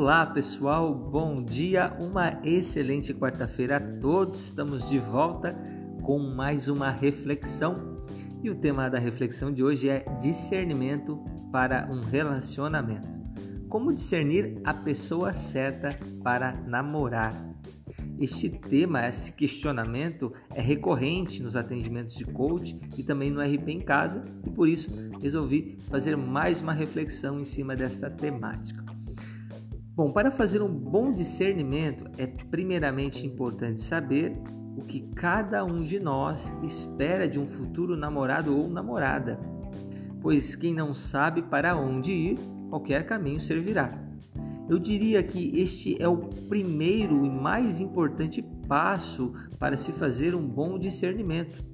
Olá pessoal, bom dia, uma excelente quarta-feira a todos. Estamos de volta com mais uma reflexão e o tema da reflexão de hoje é discernimento para um relacionamento. Como discernir a pessoa certa para namorar? Este tema, esse questionamento é recorrente nos atendimentos de coach e também no RP em casa e por isso resolvi fazer mais uma reflexão em cima desta temática. Bom, para fazer um bom discernimento, é primeiramente importante saber o que cada um de nós espera de um futuro namorado ou namorada, pois quem não sabe para onde ir, qualquer caminho servirá. Eu diria que este é o primeiro e mais importante passo para se fazer um bom discernimento.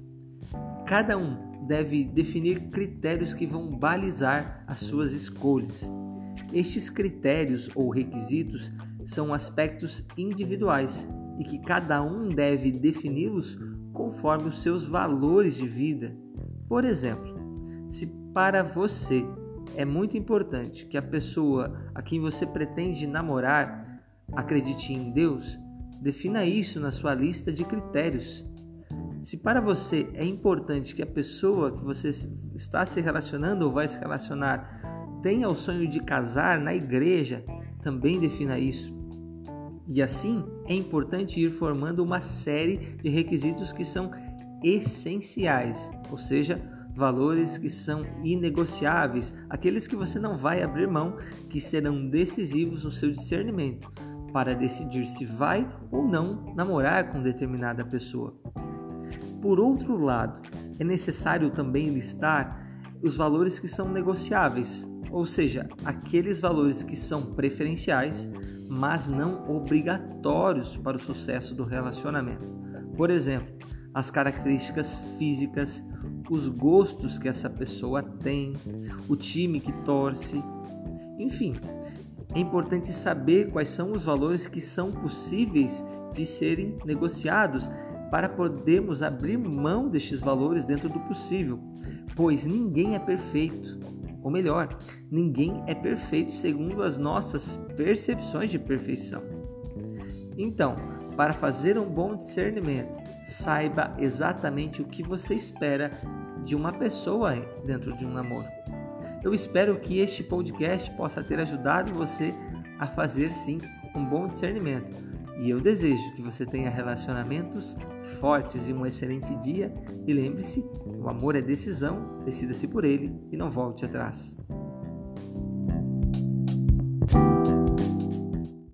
Cada um deve definir critérios que vão balizar as suas escolhas. Estes critérios ou requisitos são aspectos individuais e que cada um deve defini-los conforme os seus valores de vida. Por exemplo, se para você é muito importante que a pessoa a quem você pretende namorar acredite em Deus, defina isso na sua lista de critérios. Se para você é importante que a pessoa que você está se relacionando ou vai se relacionar tenha o sonho de casar na igreja, também defina isso. E assim, é importante ir formando uma série de requisitos que são essenciais, ou seja, valores que são inegociáveis, aqueles que você não vai abrir mão, que serão decisivos no seu discernimento para decidir se vai ou não namorar com determinada pessoa. Por outro lado, é necessário também listar os valores que são negociáveis, ou seja, aqueles valores que são preferenciais, mas não obrigatórios para o sucesso do relacionamento. Por exemplo, as características físicas, os gostos que essa pessoa tem, o time que torce, enfim. É importante saber quais são os valores que são possíveis de serem negociados para podermos abrir mão destes valores dentro do possível, pois ninguém é perfeito ou melhor, ninguém é perfeito segundo as nossas percepções de perfeição. Então, para fazer um bom discernimento, saiba exatamente o que você espera de uma pessoa dentro de um namoro. Eu espero que este podcast possa ter ajudado você a fazer sim um bom discernimento. E eu desejo que você tenha relacionamentos fortes e um excelente dia. E lembre-se: o amor é decisão, decida-se por ele e não volte atrás.